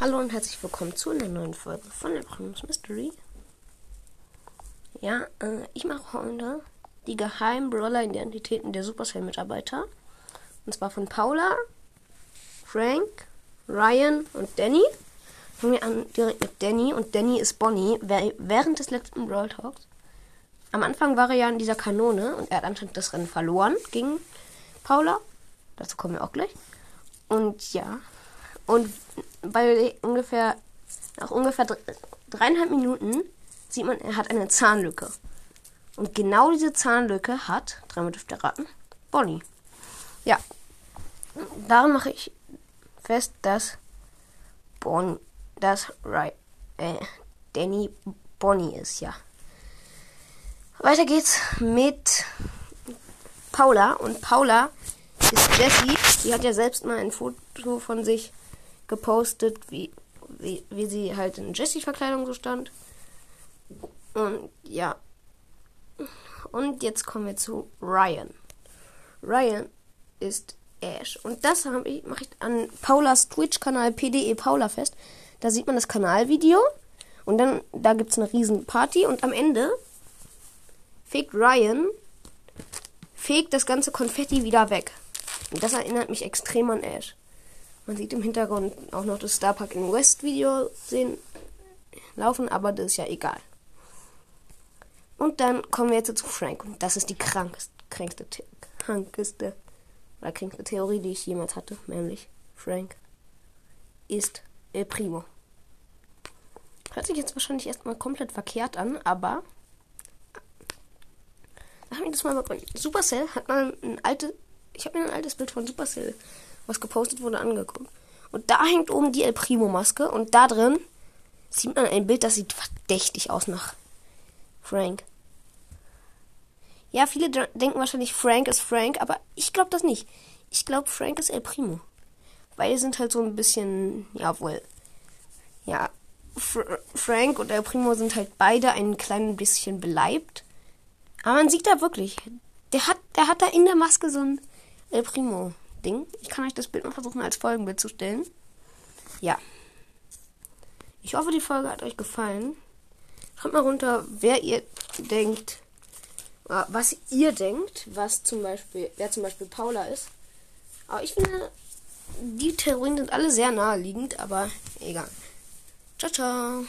Hallo und herzlich willkommen zu einer neuen Folge von der Primus Mystery. Ja, äh, ich mache heute die geheimen Brawler-Identitäten der Supercell-Mitarbeiter. Und zwar von Paula, Frank, Ryan und Danny. Fangen wir an direkt mit Danny und Danny ist Bonnie während des letzten Brawl Talks. Am Anfang war er ja in dieser Kanone und er hat anscheinend das Rennen verloren gegen Paula. Dazu kommen wir auch gleich. Und ja, und bei ungefähr, nach ungefähr dreieinhalb Minuten sieht man, er hat eine Zahnlücke. Und genau diese Zahnlücke hat, dreimal dürft ihr raten, Bonnie. Ja, daran mache ich fest, dass Bonnie, dass right, äh, Danny Bonnie ist, ja. Weiter geht's mit Paula. Und Paula ist Jessie. Die hat ja selbst mal ein Foto von sich gepostet, wie, wie, wie sie halt in Jessie-Verkleidung so stand. Und ja. Und jetzt kommen wir zu Ryan. Ryan ist Ash. Und das mache ich an Paulas Twitch-Kanal PDE Paula fest. Da sieht man das Kanalvideo. Und dann, da gibt es eine riesen Party. Und am Ende fegt Ryan, fegt das ganze Konfetti wieder weg. Und das erinnert mich extrem an Ash. Man sieht im Hintergrund auch noch das Starpark in West Video sehen, laufen, aber das ist ja egal. Und dann kommen wir jetzt zu Frank. Und das ist die krankeste, krankste, krankeste, oder krankste Theorie, die ich jemals hatte. Nämlich Frank ist El Primo. Hört sich jetzt wahrscheinlich erstmal komplett verkehrt an, aber Lass mich das mal begründen. Supercell hat mal ein altes, ich habe mir ein altes Bild von Supercell was gepostet wurde, angeguckt. Und da hängt oben die El Primo Maske und da drin sieht man ein Bild, das sieht verdächtig aus nach Frank. Ja, viele denken wahrscheinlich, Frank ist Frank, aber ich glaube das nicht. Ich glaube, Frank ist El Primo. Weil die sind halt so ein bisschen, ja wohl, ja, Fr Frank und El Primo sind halt beide ein klein bisschen beleibt. Aber man sieht da wirklich, der hat, der hat da in der Maske so ein El Primo Ding. Ich kann euch das Bild mal versuchen als Folgenbild zu stellen. Ja. Ich hoffe, die Folge hat euch gefallen. Schreibt mal runter, wer ihr denkt, äh, was ihr denkt, was zum Beispiel, wer zum Beispiel Paula ist. Aber ich finde, die Theorien sind alle sehr naheliegend, aber egal. Ciao, ciao.